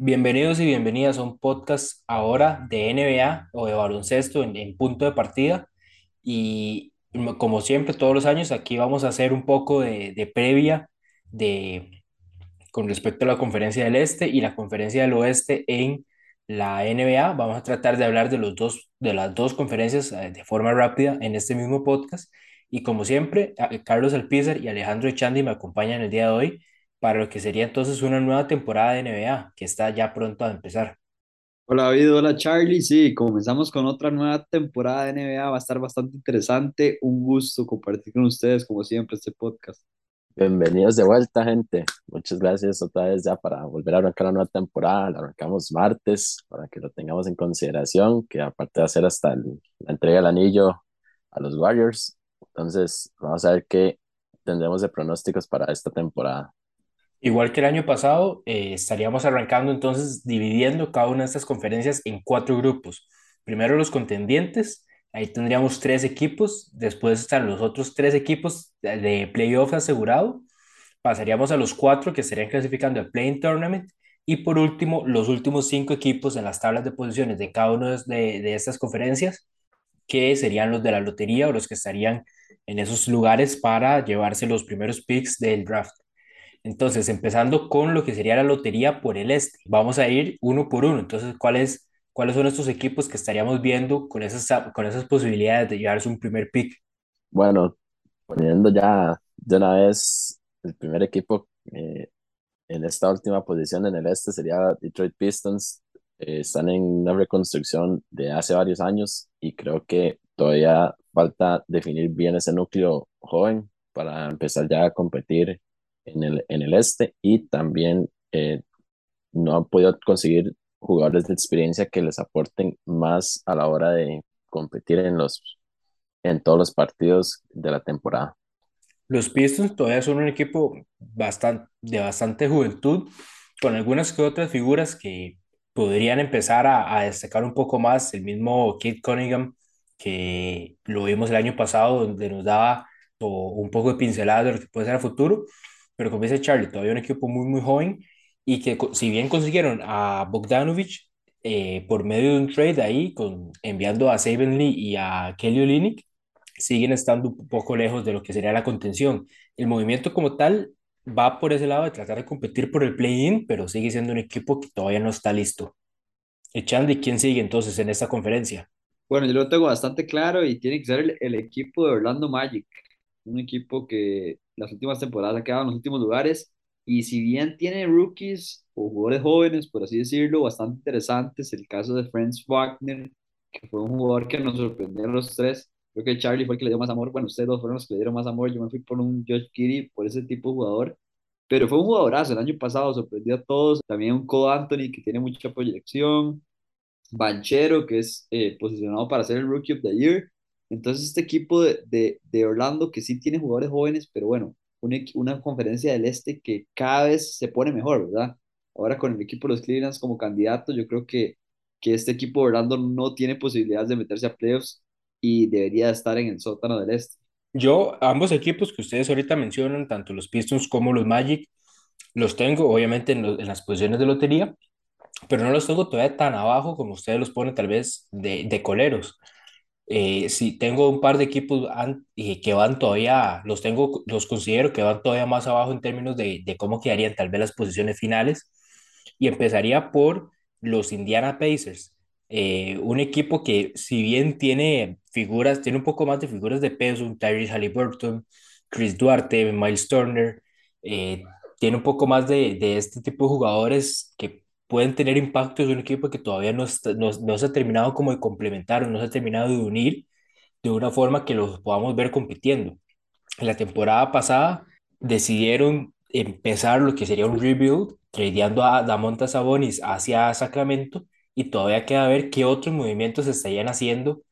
Bienvenidos y bienvenidas a un podcast ahora de NBA o de baloncesto en, punto de partida. Y como siempre, todos los años, aquí vamos a hacer un poco de, previa de, con respecto a la conferencia del Este y la conferencia del Oeste en la NBA. Vamos a tratar de hablar de, los dos, de las dos conferencias eh, de forma rápida en este mismo podcast. Y como siempre, Carlos Alpizar y Alejandro Echandi me acompañan el día de hoy para lo que sería entonces una nueva temporada de NBA que está ya pronto a empezar. Hola David, hola Charlie. Sí, comenzamos con otra nueva temporada de NBA. Va a estar bastante interesante. Un gusto compartir con ustedes, como siempre, este podcast. Bienvenidos de vuelta, gente. Muchas gracias otra vez ya para volver a arrancar la nueva temporada. La arrancamos martes para que lo tengamos en consideración, que aparte de hacer hasta el- la entrega del anillo a los Warriors. Entonces, vamos a ver qué tendremos de pronósticos para esta temporada. Igual que el año pasado, eh, estaríamos arrancando entonces dividiendo cada una de estas conferencias en cuatro grupos. Primero los contendientes, ahí tendríamos tres equipos, después están los otros tres equipos de, playoff asegurado, pasaríamos a los cuatro que estarían clasificando al Play-in Tournament y por último los últimos cinco equipos en las tablas de posiciones de cada una de, de estas conferencias, que serían los de la lotería o los que estarían en esos lugares para llevarse los primeros picks del draft. Entonces, empezando con lo que sería la lotería por el este, vamos a ir uno por uno. Entonces, ¿cuáles, cuáles son estos equipos que estaríamos viendo con esas, con esas posibilidades de llevarse un primer pick? Bueno, poniendo ya de una vez el primer equipo eh, en esta última posición en el este sería Detroit Pistons. Eh, están en una reconstrucción de hace varios años y creo que todavía falta definir bien ese núcleo joven para empezar ya a competir en el, en el este y también eh, no han podido conseguir jugadores de experiencia que les aporten más a la hora de competir en los en todos los partidos de la temporada. Los Pistons todavía son un equipo bastante, de bastante juventud, con algunas que otras figuras que podrían empezar a, a destacar un poco más. El mismo Kate Cunningham, que lo vimos el año pasado, donde nos daba un poco de pinceladas de lo que puede ser a futuro. Pero como dice Charlie, todavía un equipo muy, muy joven y que si bien consiguieron a Bogdanovich eh, por medio de un trade ahí, con, enviando a Saben Lee y a Kelly Olynyk, siguen estando un poco lejos de lo que sería la contención. El movimiento como tal va por ese lado de tratar de competir por el play-in, pero sigue siendo un equipo que todavía no está listo. Echandi, ¿quién sigue entonces en esta conferencia? Bueno, yo lo tengo bastante claro y tiene que ser el, el equipo de Orlando Magic, un equipo que las últimas temporadas ha quedado en los últimos lugares. Y si bien tiene rookies o jugadores jóvenes, por así decirlo, bastante interesantes, el caso de Franz Wagner, que fue un jugador que nos sorprendió a los tres, creo que Charlie fue el que le dio más amor, bueno, ustedes dos fueron los que le dieron más amor, yo me fui por un Josh Giddey, por ese tipo de jugador, pero fue un jugadorazo, el año pasado sorprendió a todos, también un Cole Anthony que tiene mucha proyección, Banchero, que es eh, posicionado para ser el Rookie of the Year. Entonces, este equipo de, de, de Orlando, que sí tiene jugadores jóvenes, pero bueno, una, una conferencia del Este que cada vez se pone mejor, ¿verdad? Ahora con el equipo de los Clevelands como candidato, yo creo que, que este equipo de Orlando no tiene posibilidades de meterse a playoffs y debería estar en el sótano del Este. Yo, ambos equipos que ustedes ahorita mencionan, tanto los Pistons como los Magic, los tengo obviamente en, lo- en las posiciones de lotería, pero no los tengo todavía tan abajo como ustedes los ponen tal vez de, de coleros. Eh, sí, tengo un par de equipos y que van todavía, los tengo, los considero que van todavía más abajo en términos de, de cómo quedarían tal vez las posiciones finales. Y empezaría por los Indiana Pacers, eh, un equipo que si bien tiene figuras, tiene un poco más de figuras de peso, un Tyrese Halliburton, Chris Duarte, Miles Turner, eh, tiene un poco más de, de este tipo de jugadores que pueden tener impacto en un equipo que todavía no, está- no, no se ha terminado como de complementar o no se ha terminado de unir de una forma que los podamos ver compitiendo. En la temporada pasada decidieron empezar lo que sería un rebuild, tradeando a Damonta Sabonis hacia Sacramento y todavía queda ver qué otros movimientos se estarían haciendo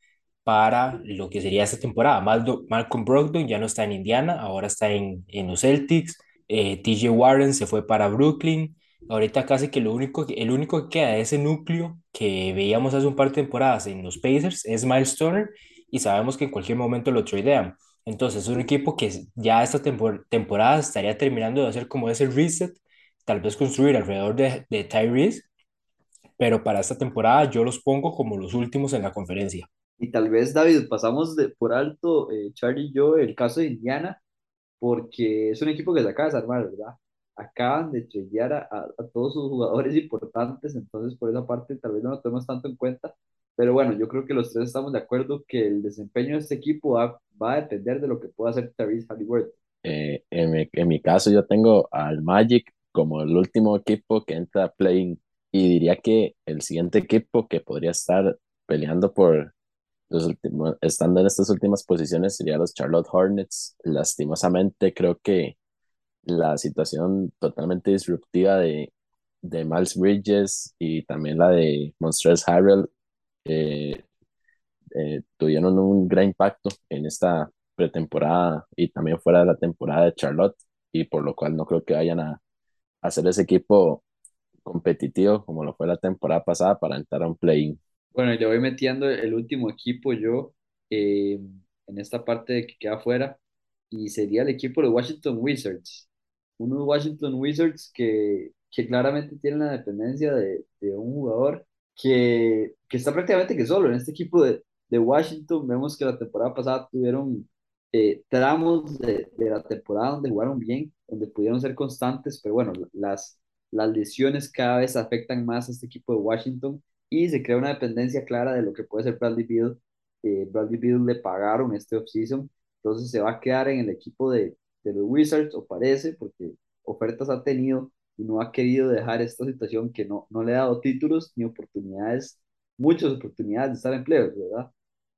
para lo que sería esta temporada. Maldo- Malcolm Brogdon ya no está en Indiana, ahora está en, en los Celtics. Eh, TJ Warren se fue para Brooklyn. Ahorita casi que lo único, el único que queda de ese núcleo que veíamos hace un par de temporadas en los Pacers es Miles Turner y sabemos que en cualquier momento lo tradean. Entonces es un equipo que ya esta tempor- temporada estaría terminando de hacer como ese reset, tal vez construir alrededor de, de Tyrese pero para esta temporada yo los pongo como los últimos en la conferencia. Y tal vez, David, pasamos de, por alto, eh, Charlie y yo, el caso de Indiana, porque es un equipo que se acaba de desarmar, ¿verdad? Acaban de tradear a, a, a todos sus jugadores importantes, entonces por esa parte tal vez no lo tenemos tanto en cuenta, pero bueno, yo creo que los tres estamos de acuerdo que el desempeño de este equipo va, va a depender de lo que pueda hacer Tyrese Halliburton. Eh, en, mi, en mi caso yo tengo al Magic como el último equipo que entra a play y diría que el siguiente equipo que podría estar peleando por los últimos, estando en estas últimas posiciones sería los Charlotte Hornets. Lastimosamente creo que la situación totalmente disruptiva de, de Miles Bridges y también la de Monsters Harrell eh, tuvieron un gran impacto en esta pretemporada y también fuera de la temporada de Charlotte y por lo cual no creo que vayan a, hacer ese equipo competitivo como lo fue la temporada pasada para entrar a un play-in. Bueno, yo voy metiendo el último equipo yo eh, en esta parte que queda afuera y sería el equipo de Washington Wizards. Unos Washington Wizards que, que claramente tienen la dependencia de, de un jugador que, que, está prácticamente que solo en este equipo de, de Washington. Vemos que la temporada pasada tuvieron eh, tramos de, de, la temporada donde jugaron bien, donde pudieron ser constantes, pero bueno, las, las lesiones cada vez afectan más a este equipo de Washington y se crea una dependencia clara de lo que puede ser Bradley Beal. Eh, Bradley Beal le pagaron este offseason, entonces se va a quedar en el equipo de, de los Wizards, o parece, porque ofertas ha tenido y no ha querido dejar esta situación que no, no le ha dado títulos ni oportunidades, muchas oportunidades de estar en playoffs, ¿verdad?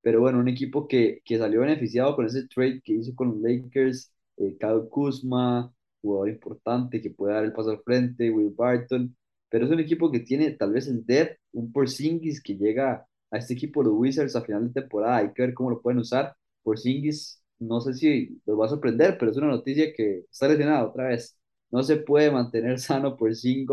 Pero bueno, un equipo que, que salió beneficiado con ese trade que hizo con los Lakers, eh, Kyle Kuzma, jugador importante que puede dar el paso al frente, Will Barton, pero es un equipo que tiene tal vez el depth, un Porzingis que llega a este equipo los Wizards a final de temporada, hay que ver cómo lo pueden usar. Porzingis, no sé si los va a sorprender, pero es una noticia que está lesionado otra vez. No se puede mantener sano Porzingis,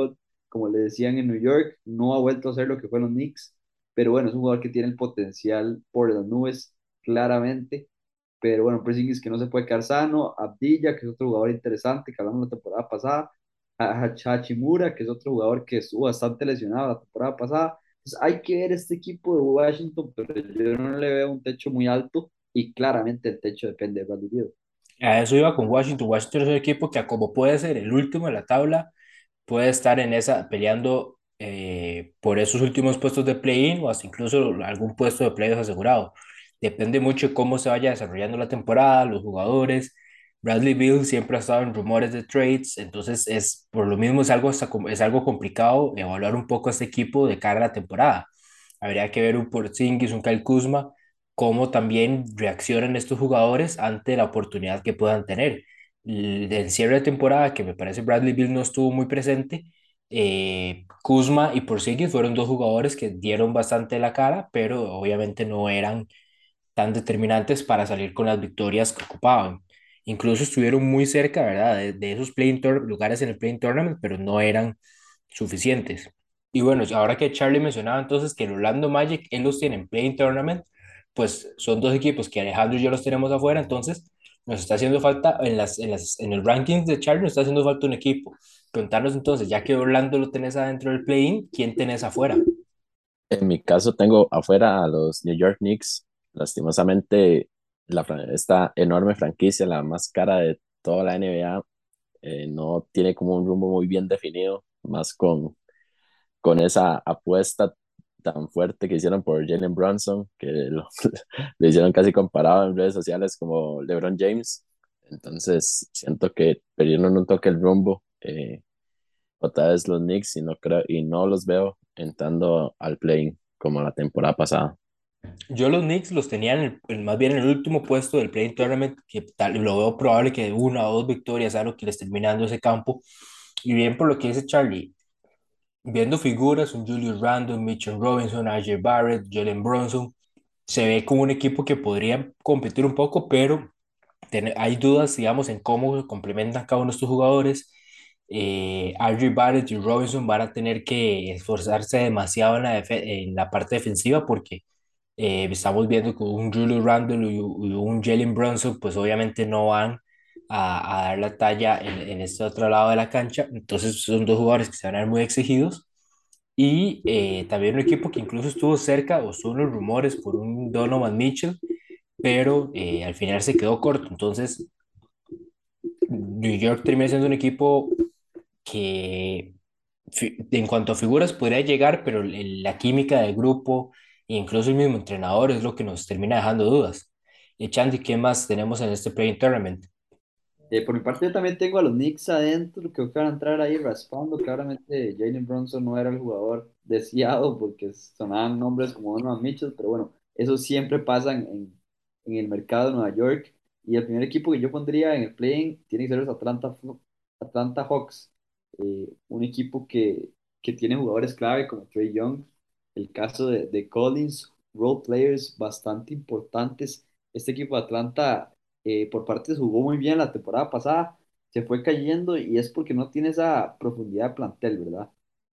como le decían en New York, no ha vuelto a ser lo que fue los Knicks, pero bueno, es un jugador que tiene el potencial por las nubes, claramente. Pero bueno, Porzingis que no se puede quedar sano, Abdilla, que es otro jugador interesante que hablamos la temporada pasada, Hachimura, que es otro jugador que estuvo bastante lesionado la temporada pasada. Hay que ver este equipo de Washington, pero yo no le veo un techo muy alto y claramente el techo depende de Bradley Beal. A eso iba con Washington. Washington es un equipo que como puede ser el último de la tabla, puede estar en esa peleando eh, por esos últimos puestos de play-in o hasta incluso algún puesto de playoffs asegurado. Depende mucho de cómo se vaya desarrollando la temporada, los jugadores, Bradley Beal siempre ha estado en rumores de trades, entonces es por lo mismo es algo, es algo complicado evaluar un poco a este equipo de cara a la temporada. Habría que ver un Porzingis, un Kyle Kuzma, cómo también reaccionan estos jugadores ante la oportunidad que puedan tener. El cierre de temporada, que me parece Bradley Beal no estuvo muy presente, eh, Kuzma y Porzingis fueron dos jugadores que dieron bastante la cara, pero obviamente no eran tan determinantes para salir con las victorias que ocupaban. Incluso estuvieron muy cerca, ¿verdad? De, esos play lugares en el play tournament, pero no eran suficientes. Y bueno, ahora que Charlie mencionaba entonces que el Orlando Magic, él los tiene en play tournament, pues son dos equipos que Alejandro y yo los tenemos afuera, entonces nos está haciendo falta en, las, en, las, en el ranking de Charlie, nos está haciendo falta un equipo. Contarnos entonces, ya que Orlando lo tenés adentro del play-in, ¿quién tenés afuera? En mi caso tengo afuera a los New York Knicks. Lastimosamente la, esta enorme franquicia, la más cara de toda la NBA, eh, no tiene como un rumbo muy bien definido, más con, con esa apuesta tan fuerte que hicieron por Jalen Brunson, que lo, le hicieron casi comparado en redes sociales como LeBron James. Entonces siento que perdieron un toque el rumbo. Eh, otra vez los Knicks y no, creo, y no los veo entrando al play como la temporada pasada. Yo los Knicks los tenía en el, más bien en el último puesto del play tournament, que tal, lo veo probable que una o dos victorias sea lo que les terminando ese campo. Y bien por lo que dice Charlie, viendo figuras, un Julius Randle, Mitchell Robinson, AJ Barrett, Jalen Bronson, se ve como un equipo que podría competir un poco, pero hay dudas, digamos, en cómo complementan cada uno de estos jugadores. Eh, Barrett y Robinson van a tener que esforzarse demasiado en la, en la parte defensiva porque eh, estamos viendo que un Julio Randle y, un Jalen Brunson, pues obviamente no van a, a dar la talla en, en, este otro lado de la cancha. Entonces son dos jugadores que se van a ver muy exigidos. y eh, también un equipo que incluso estuvo cerca o en los rumores por un Donovan Mitchell, pero eh, al final se quedó corto. Entonces, New York termina siendo un equipo que en cuanto a figuras podría llegar, pero la química del grupo e incluso el mismo entrenador es lo que nos termina dejando dudas. Y Chandy, ¿qué más tenemos en este Play Tournament? Eh, por mi parte, yo también tengo a los Knicks adentro, creo que van a entrar ahí raspando. Claramente, Jalen Brunson no era el jugador deseado porque sonaban nombres como Donovan Mitchell, pero bueno, eso siempre pasa en, en, el mercado de Nueva York. Y el primer equipo que yo pondría en el play tiene que ser los Atlanta, Atlanta Hawks, eh, un equipo que, que tiene jugadores clave como Trey Young, el caso de, de Collins, role players bastante importantes. Este equipo de Atlanta eh, por partes jugó muy bien la temporada pasada, se fue cayendo y es porque no tiene esa profundidad de plantel, ¿verdad?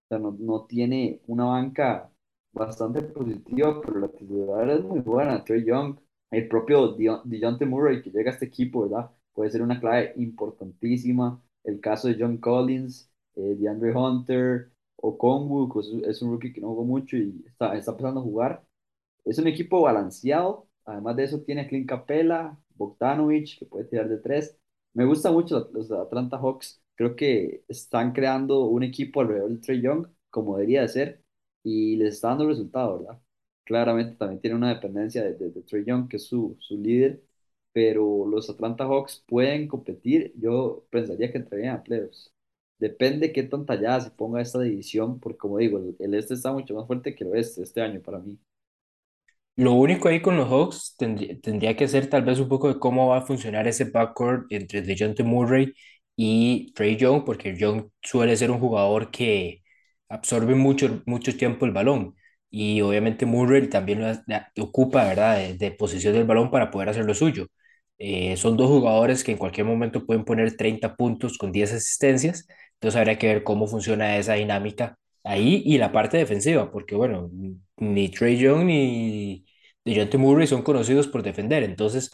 O sea, no, no tiene una banca bastante positiva, pero la titular es muy buena. Trey Young, el propio DeJounte Murray que llega a este equipo, ¿verdad? Puede ser una clave importantísima. El caso de John Collins, eh, DeAndre Hunter, Okongwu, que es, es un rookie que no jugó mucho y está, está empezando a jugar. Es un equipo balanceado. Además de eso, tiene a Clint Capela, Bogdanovich, que puede tirar de tres. Me gustan mucho los, Atlanta Hawks. Creo que están creando un equipo alrededor de Trey Young, como debería de ser, y les está dando resultado, ¿verdad? Claramente también tiene una dependencia de, de, de Trey Young, que es su, su líder, pero los Atlanta Hawks pueden competir. Yo pensaría que entrarían a playoffs. Depende qué tan tallada se ponga esta división, porque como digo, el, el este está mucho más fuerte que el oeste este año para mí. Lo único ahí con los Hawks tendría, tendría que ser tal vez un poco de cómo va a funcionar ese backcourt entre DeJounte Murray y Trey Young, porque Young suele ser un jugador que absorbe mucho, mucho tiempo el balón y obviamente Murray también lo ocupa, ¿verdad?, de, de posesión del balón para poder hacer lo suyo. Eh, son dos jugadores que en cualquier momento pueden poner 30 puntos con 10 asistencias, entonces habría que ver cómo funciona esa dinámica ahí y la parte defensiva, porque bueno, ni Trey Young ni DeJounte Murray son conocidos por defender, entonces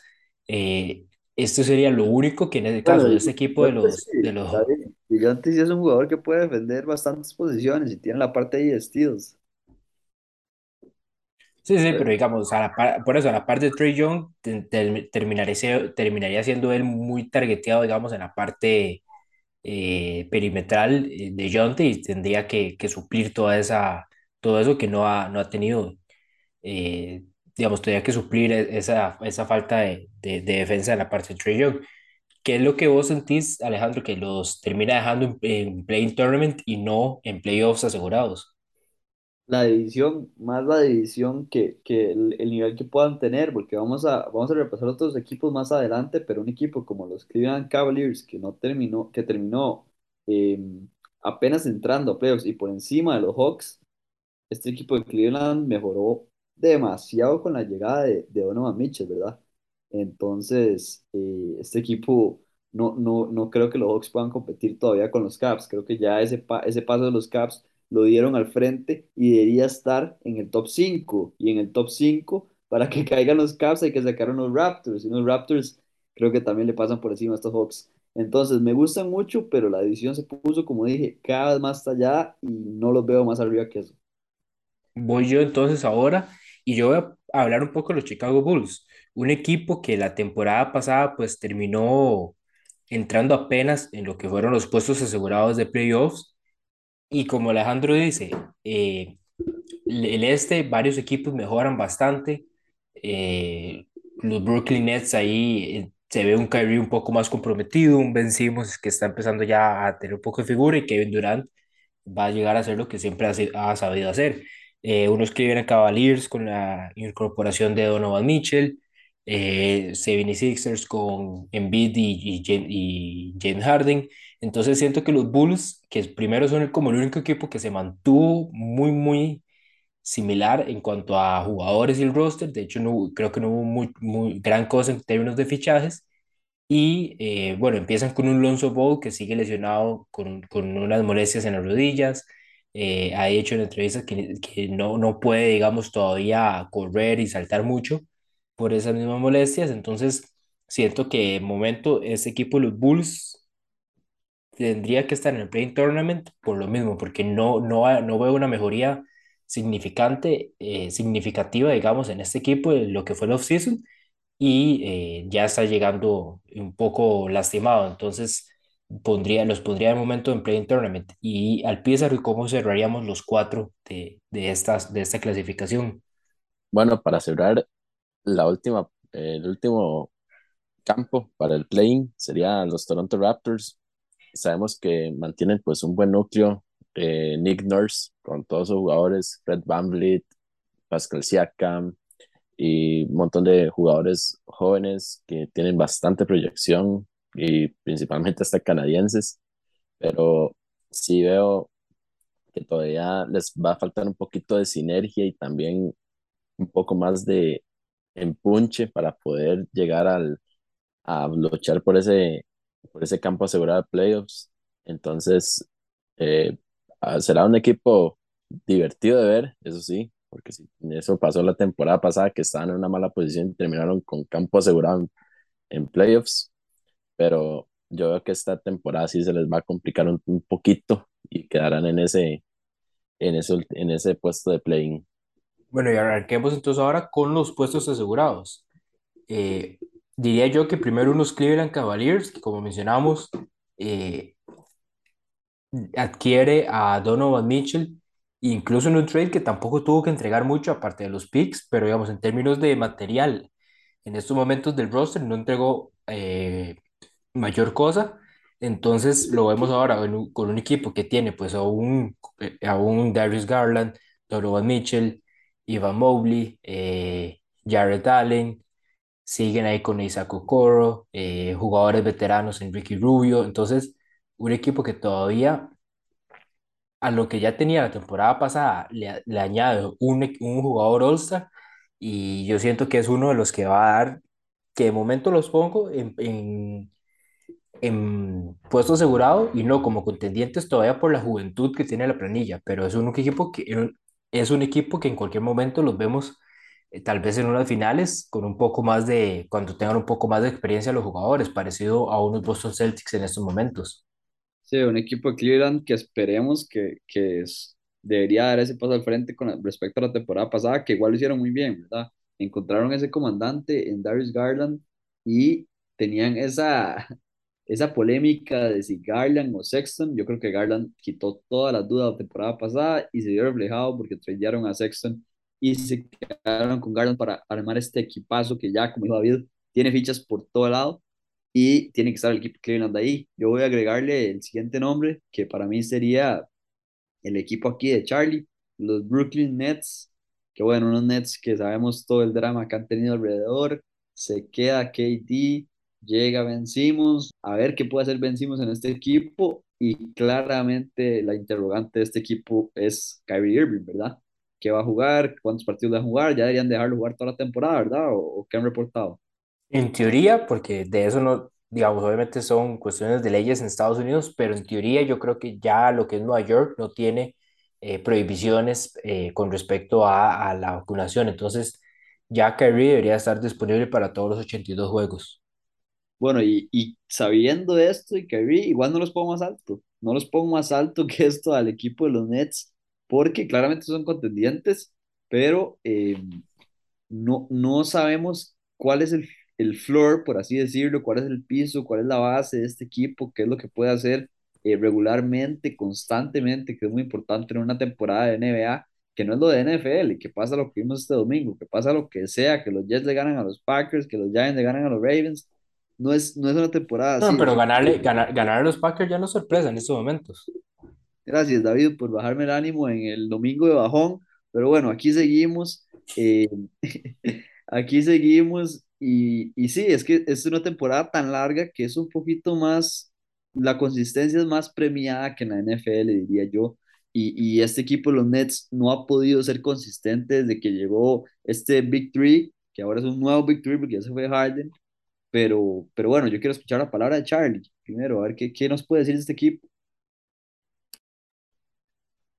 eh, esto sería lo único que en el Bueno, caso de Di- este equipo de los, sí, de los. Dillante sí es un jugador que puede defender bastantes posiciones y tiene la parte ahí de steals. Sí, sí, pero digamos, a la par- por eso, a la par de Trey Young, te- te- terminaría, terminaría siendo él muy targeteado, digamos, en la parte eh, perimetral eh, de Jonte y tendría que, suplir toda esa, todo eso que no ha, no ha tenido, eh, digamos, tendría que suplir e- esa, esa falta de, de, de defensa en la parte de Trey Young. ¿Qué es lo que vos sentís, Alejandro, que los termina dejando en, en play tournament y no en playoffs asegurados? La división, más la división que, que el, el nivel que puedan tener, porque vamos a, vamos a repasar otros equipos más adelante, pero un equipo como los Cleveland Cavaliers, que no terminó, que terminó eh, apenas entrando a playoffs y por encima de los Hawks, este equipo de Cleveland mejoró demasiado con la llegada de, de Donovan Mitchell, ¿verdad? Entonces, eh, este equipo no, no, no creo que los Hawks puedan competir todavía con los Caps. Creo que ya ese, pa- ese paso de los Caps lo dieron al frente y debería estar en el top 5. Y en el top 5, para que caigan los Caps, hay que sacar unos Raptors. Y unos Raptors creo que también le pasan por encima a estos Hawks. Entonces, me gustan mucho, pero la división se puso, como dije, cada vez más tallada y no los veo más arriba que eso. Voy yo entonces ahora y yo voy a hablar un poco de los Chicago Bulls, un equipo que la temporada pasada pues terminó entrando apenas en lo que fueron los puestos asegurados de playoffs y como Alejandro dice, eh, el este, varios equipos mejoran bastante. Eh, los Brooklyn Nets ahí eh, se ve un Kyrie un poco más comprometido, un Ben Simmons que está empezando ya a tener un poco de figura y Kevin Durant va a llegar a hacer lo que siempre ha, ha sabido hacer. Eh, uno escribe en Cavaliers con la incorporación de Donovan Mitchell, eh, 76ers con Embiid y, y, y James Harden. Entonces siento que los Bulls, que primero son como el único equipo que se mantuvo muy, muy similar en cuanto a jugadores y el roster. De hecho, no, creo que no hubo muy, muy gran cosa en términos de fichajes. Y eh, bueno, empiezan con un Lonzo Ball que sigue lesionado con, con unas molestias en las rodillas. Eh, ha hecho en entrevistas que, que no, no puede, digamos, todavía correr y saltar mucho por esas mismas molestias. Entonces, siento que de momento este equipo, los Bulls, tendría que estar en el Play Tournament por lo mismo, porque no, no, no veo una mejoría significante, eh, significativa, digamos, en este equipo de lo que fue el off-season y eh, ya está llegando un poco lastimado, entonces pondría, los pondría de momento en Play Tournament y al Pizarro cómo cerraríamos los cuatro de, de, estas, de esta clasificación. Bueno, para cerrar la última, el último campo para el playing sería los Toronto Raptors. Sabemos que mantienen pues un buen núcleo. Eh, Nick Nurse con todos sus jugadores, Fred VanVleet, Pascal Siakam y un montón de jugadores jóvenes que tienen bastante proyección y principalmente hasta canadienses. Pero sí veo que todavía les va a faltar un poquito de sinergia y también un poco más de empunche para poder llegar al, a luchar por ese, por ese campo asegurado de playoffs. Entonces, eh, ah, será un equipo divertido de ver, eso sí, porque si eso pasó la temporada pasada, que estaban en una mala posición y terminaron con campo asegurado en, playoffs, pero yo veo que esta temporada sí se les va a complicar un, un poquito y quedarán en ese, en ese, en ese puesto de playing. Bueno, y arranquemos entonces ahora con los puestos asegurados. Eh, diría yo que primero unos Cleveland Cavaliers, que como mencionamos, eh, adquiere a Donovan Mitchell, incluso en un trade que tampoco tuvo que entregar mucho, aparte de los picks, pero digamos, en términos de material, en estos momentos del roster no entregó eh, mayor cosa. Entonces lo vemos ahora con un equipo que tiene pues a un, un Darius Garland, Donovan Mitchell, Ivan Mobley, eh, Jared Allen, siguen ahí con Isaac Okoro, eh, jugadores veteranos, Enrique Rubio, entonces un equipo que todavía a lo que ya tenía la temporada pasada le, le añade un, un jugador All-Star. Y yo siento que es uno de los que va a dar, que de momento los pongo en, en, en puesto asegurado y no como contendientes todavía por la juventud que tiene la planilla, pero es un equipo que es un equipo que en cualquier momento los vemos tal vez en unas finales con un poco más de, cuando tengan un poco más de experiencia los jugadores, parecido a unos Boston Celtics en estos momentos. Sí, un equipo de Cleveland que esperemos que, que es, debería dar ese paso al frente con respecto a la temporada pasada, que igual lo hicieron muy bien, ¿verdad? Encontraron ese comandante en Darius Garland y tenían esa, esa polémica de si Garland o Sexton. Yo creo que Garland quitó todas las dudas la temporada pasada y se vio reflejado porque tradearon a Sexton y se quedaron con Garland para armar este equipazo que ya, como dijo David, tiene fichas por todo lado y tiene que estar el equipo Cleveland ahí. Yo voy a agregarle el siguiente nombre, que para mí sería el equipo aquí de Charlie, los Brooklyn Nets, que bueno, unos Nets que sabemos todo el drama que han tenido alrededor, se queda KD, llega Ben Simmons, a ver qué puede hacer Ben Simmons en este equipo, y claramente la interrogante de este equipo es Kyrie Irving, ¿verdad? ¿Qué va a jugar? ¿Cuántos partidos va a jugar? Ya deberían dejarlo jugar toda la temporada, ¿verdad? ¿O, o qué han reportado? En teoría, porque de eso no, digamos, obviamente son cuestiones de leyes en Estados Unidos, pero en teoría yo creo que ya lo que es Nueva York no tiene eh, prohibiciones eh, con respecto a, a, la vacunación. Entonces, ya Kyrie debería estar disponible para todos los 82 juegos. Bueno, y, y sabiendo esto, y Kyrie, igual no los pongo más alto. No los pongo más alto que esto al equipo de los Nets, porque claramente son contendientes, pero eh, no, no sabemos cuál es el el floor, por así decirlo, cuál es el piso, cuál es la base de este equipo, qué es lo que puede hacer eh, regularmente, constantemente, que es muy importante en una temporada de NBA, que no es lo de NFL, que pasa lo que vimos este domingo, que pasa lo que sea, que los Jets le ganan a los Packers, que los Giants le ganan a los Ravens, no es, no es una temporada no, así. pero ganarle, ganar, ganar a los Packers ya no es sorpresa en estos momentos. Gracias, David, por bajarme el ánimo en el domingo de bajón, pero bueno, aquí seguimos. Eh, aquí seguimos y, y sí, es que es una temporada tan larga que es un poquito más, la consistencia es más premiada que en la NFL, diría yo. Y, y este equipo, los Nets, no ha podido ser consistente desde que llegó este Big Three, que ahora es un nuevo Big Three porque ya se fue Harden. Pero, pero bueno, yo quiero escuchar la palabra de Charlie primero, a ver qué, qué nos puede decir de este equipo.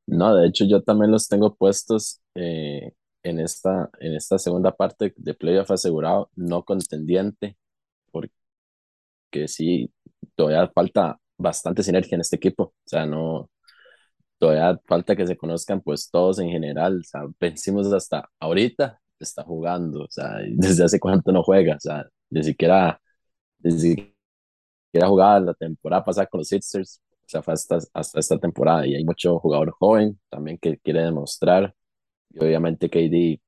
No, de hecho yo también los tengo puestos eh, en esta, en esta segunda parte de playoff asegurado, no contendiente, porque sí, todavía falta bastante sinergia en este equipo. O sea, no, todavía falta que se conozcan pues todos en general. O sea, vencimos hasta ahorita, está jugando. O sea, desde hace cuánto no juega. O sea, ni siquiera, ni siquiera jugaba la temporada pasada con los Sixers. Sea, fue hasta, hasta esta temporada. Y hay mucho jugador joven también que quiere demostrar. Y obviamente KD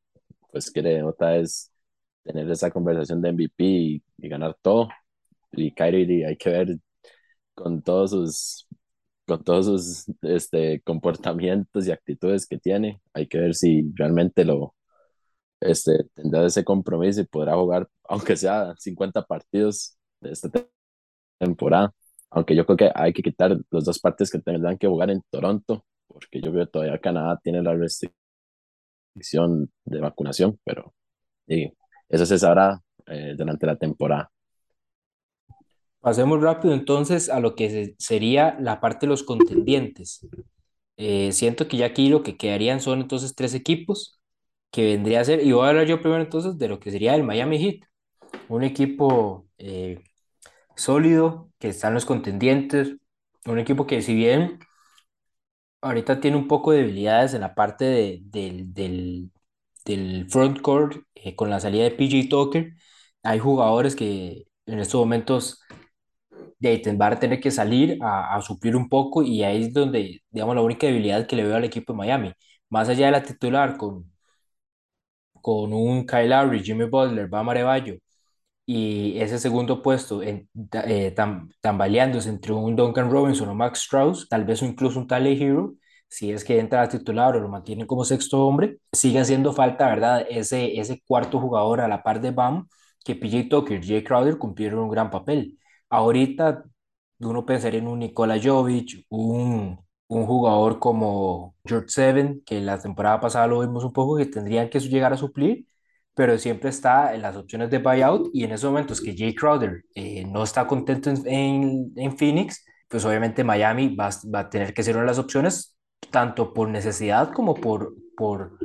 pues quiere otra vez tener esa conversación de MVP y, y ganar todo. Y Kyrie hay que ver con todos sus con todos sus este, comportamientos y actitudes que tiene. Hay que ver si realmente lo este, tendrá ese compromiso y podrá jugar, aunque sea 50 partidos de esta temporada. Aunque yo creo que hay que quitar los dos partes que tendrán que jugar en Toronto, porque yo veo todavía Canadá tiene la restricción de vacunación, pero y eso se sabrá eh, durante la temporada. Pasemos rápido entonces a lo que se- sería la parte de los contendientes. Eh, siento que ya aquí lo que quedarían son entonces tres equipos que vendría a ser, y voy a hablar yo primero entonces de lo que sería el Miami Heat, un equipo eh, sólido que está en los contendientes, un equipo que si bien ahorita tiene un poco de debilidades en la parte de- del, del, front court eh, con la salida de PJ Tucker, hay jugadores que en estos momentos de van a tener que salir a, a suplir un poco y ahí es donde, digamos, la única debilidad que le veo al equipo de Miami. Más allá de la titular con, con un Kyle Lowry, Jimmy Butler, Bam y ese segundo puesto en, eh, tam- tambaleándose entre un Duncan Robinson o Max Strauss, tal vez incluso un Tyler Hero, si es que entra a titular o lo mantienen como sexto hombre, sigue haciendo falta, ¿verdad? Ese, ese cuarto jugador a la par de Bam, que PJ Tucker, Jay Crowder cumplieron un gran papel. Ahorita uno pensaría en un Nikola Jovic, un, un jugador como George Seven, que la temporada pasada lo vimos un poco, que tendrían que llegar a suplir pero siempre está en las opciones de buyout y en esos momentos que Jay Crowder eh, no está contento en, en, en, Phoenix, pues obviamente Miami va, va, a tener que ser una de las opciones, tanto por necesidad como por, por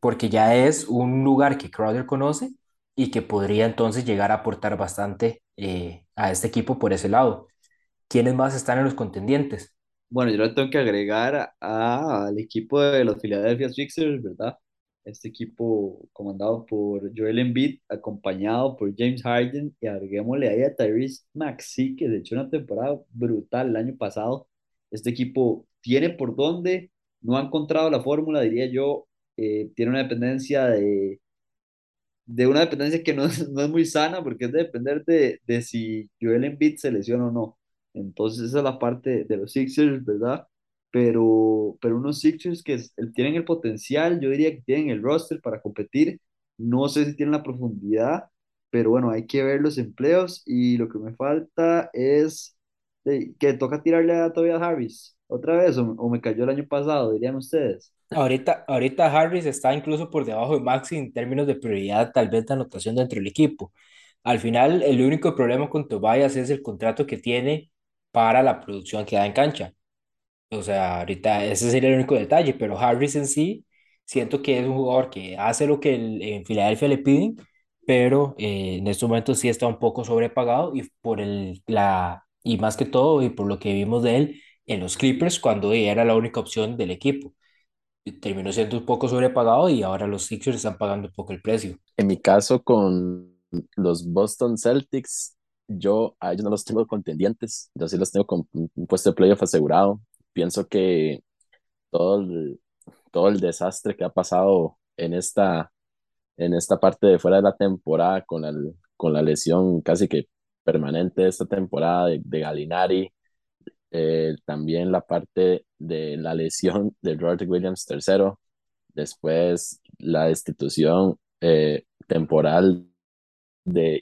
porque ya es un lugar que Crowder conoce y que podría entonces llegar a aportar bastante eh, a este equipo por ese lado. ¿Quiénes más están en los contendientes? Bueno, yo le tengo que agregar al equipo de los Philadelphia Sixers, ¿verdad? Este equipo comandado por Joel Embiid, acompañado por James Harden, y agreguémosle ahí a Tyrese Maxey, que de hecho una temporada brutal el año pasado. Este equipo tiene por dónde, no ha encontrado la fórmula, diría yo, eh, tiene una dependencia de, de una dependencia que no es, no es muy sana, porque es de depender de, de si Joel Embiid se lesiona o no. Entonces esa es la parte de los Sixers, ¿verdad? Pero, pero unos Sixers que es- tienen el potencial, yo diría que tienen el roster para competir. No sé si tienen la profundidad, pero bueno, hay que ver los empleos y lo que me falta es eh, que toca tirarle a Tobias Harris otra vez o, o me cayó el año pasado, dirían ustedes. Ahorita, ahorita Harris está incluso por debajo de Maxi en términos de prioridad, tal vez de anotación dentro del equipo. Al final, el único problema con Tobias es el contrato que tiene para la producción que da en cancha. O sea, ahorita ese sería el único detalle, pero Harris en sí, siento que es un jugador que hace lo que el- en Filadelfia le piden, pero eh, en estos momentos sí está un poco sobrepagado y por el, la, y más que todo, y por lo que vimos de él en los Clippers, cuando era la única opción del equipo. Terminó siendo un poco sobrepagado y ahora los Sixers están pagando un poco el precio. En mi caso con los Boston Celtics, yo a ellos no los tengo contendientes, yo sí los tengo con un puesto de playoff asegurado. Pienso que todo el, todo el desastre que ha pasado en esta, en esta parte de fuera de la temporada con la, con la lesión casi que permanente de esta temporada de, de Gallinari, eh, también la parte de la lesión de Robert Williams III, después la destitución eh, temporal de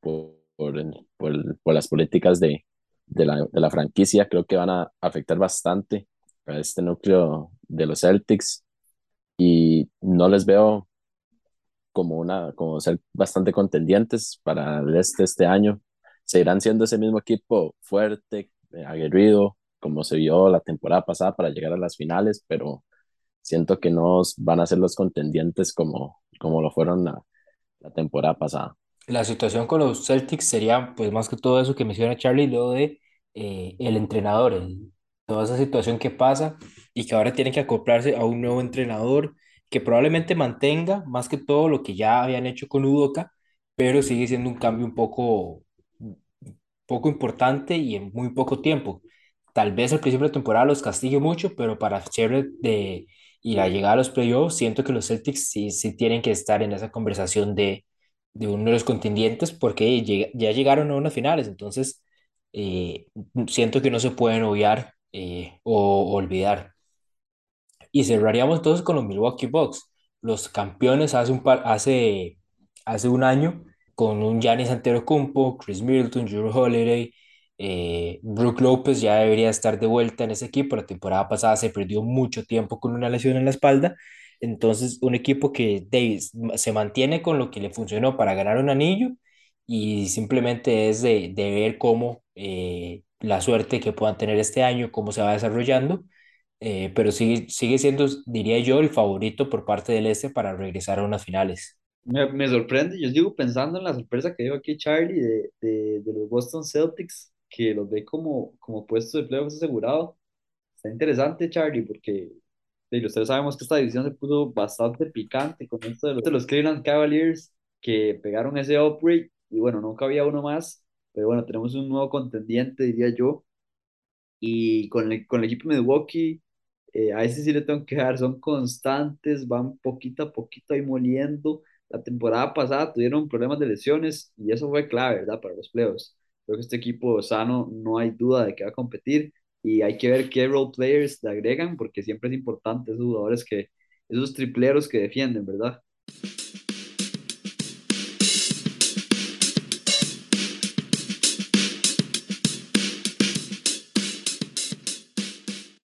por, por, por, por las políticas de, de, la, de la franquicia, creo que van a afectar bastante a este núcleo de los Celtics y no les veo como, una, como ser bastante contendientes para el este este año. Seguirán siendo ese mismo equipo fuerte, eh, aguerrido, como se vio la temporada pasada para llegar a las finales, pero siento que no van a ser los contendientes como, como lo fueron la, la temporada pasada. La situación con los Celtics sería, pues más que todo eso que menciona Charlie, luego de eh, el entrenador, toda esa situación que pasa y que ahora tiene que acoplarse a un nuevo entrenador que probablemente mantenga más que todo lo que ya habían hecho con Udoka, pero sigue siendo un cambio un poco, poco importante y en muy poco tiempo. Tal vez al principio de la temporada los castigue mucho, pero para cierre de ir a llegar a los playoffs, siento que los Celtics sí, sí tienen que estar en esa conversación de, de uno de los contendientes porque llega- ya llegaron a unas finales, entonces eh, siento que no se pueden obviar eh, o olvidar. Y cerraríamos entonces con los Milwaukee Bucks, los campeones hace un par, hace, hace un año, con un Giannis Antetokounmpo, Chris Middleton, Jrue Holiday, eh, Brook Lopez ya debería estar de vuelta en ese equipo. La temporada pasada se perdió mucho tiempo con una lesión en la espalda. Entonces, un equipo que Davis se mantiene con lo que le funcionó para ganar un anillo y simplemente es de, de ver cómo eh, la suerte que puedan tener este año, cómo se va desarrollando eh, pero sigue, sigue siendo, diría yo, el favorito por parte del este para regresar a unas finales. Me, me sorprende, yo sigo pensando en la sorpresa que dio aquí Charlie de, de, de los Boston Celtics, que los ve como, como puesto de playoffs asegurado. Está interesante, Charlie, porque sí, ustedes sabemos que esta división se puso bastante picante con esto de los, de los Cleveland Cavaliers que pegaron ese upgrade y bueno, nunca había uno más, pero bueno, tenemos un nuevo contendiente, diría yo, y con el, con el equipo Milwaukee, eh, a ese sí le tengo que dar, son constantes, van poquito a poquito ahí moliendo. La temporada pasada tuvieron problemas de lesiones y eso fue clave, ¿verdad? Para los playoffs. Creo que este equipo sano no hay duda de que va a competir y hay que ver qué role players le agregan porque siempre es importante esos jugadores que, esos tripleros que defienden, ¿verdad?